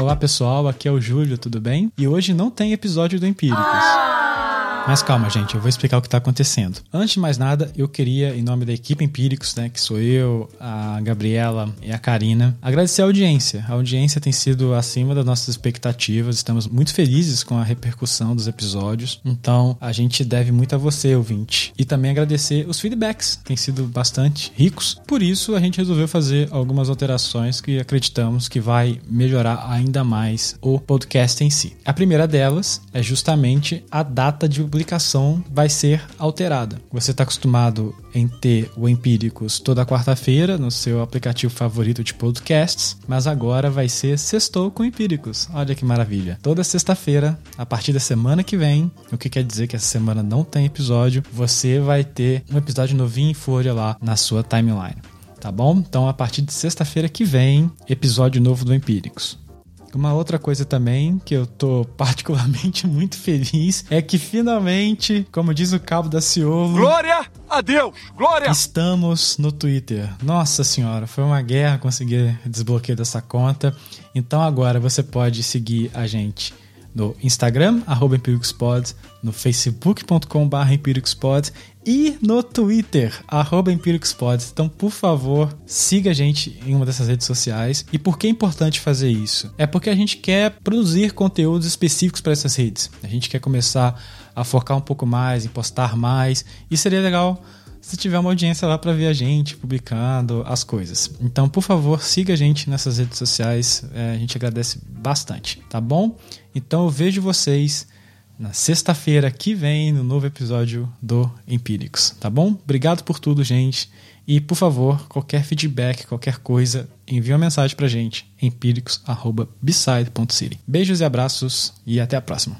Olá pessoal, aqui é o Júlio, tudo bem? E hoje não tem episódio do Empíricos. Mas calma, gente, eu vou explicar o que está acontecendo. Antes de mais nada, eu queria, em nome da equipe Empíricos, né, que sou eu, a Gabriela e a Karina, agradecer a audiência. A audiência tem sido acima das nossas expectativas, estamos muito felizes com a repercussão dos episódios, então a gente deve muito a você, ouvinte. E também agradecer os feedbacks, têm sido bastante ricos, por isso a gente resolveu fazer algumas alterações que acreditamos que vai melhorar ainda mais o podcast em si. A primeira delas é justamente a data de publicação vai ser alterada. Você está acostumado em ter o Empíricos toda quarta-feira no seu aplicativo favorito de podcasts, mas agora vai ser Sextou com Empíricos. Olha que maravilha. Toda sexta-feira, a partir da semana que vem, o que quer dizer que essa semana não tem episódio, você vai ter um episódio novinho em folha lá na sua timeline. Tá bom? Então, a partir de sexta-feira que vem, episódio novo do Empíricos. Uma outra coisa também que eu tô particularmente muito feliz é que finalmente, como diz o Cabo da Ciolo, Glória a Deus! Glória! estamos no Twitter. Nossa senhora, foi uma guerra conseguir desbloqueio dessa conta. Então agora você pode seguir a gente no Instagram, arroba EmpíricosPod, no facebook.com.br EmpíricosPod e no Twitter, arroba EmpíricosPod. Então, por favor, siga a gente em uma dessas redes sociais. E por que é importante fazer isso? É porque a gente quer produzir conteúdos específicos para essas redes. A gente quer começar a focar um pouco mais, em postar mais. E seria legal se tiver uma audiência lá para ver a gente publicando as coisas. Então, por favor, siga a gente nessas redes sociais, é, a gente agradece bastante, tá bom? Então, eu vejo vocês na sexta-feira que vem no novo episódio do Empíricos, tá bom? Obrigado por tudo, gente. E, por favor, qualquer feedback, qualquer coisa, envie uma mensagem pra gente, empíricos.beside.city. Beijos e abraços e até a próxima.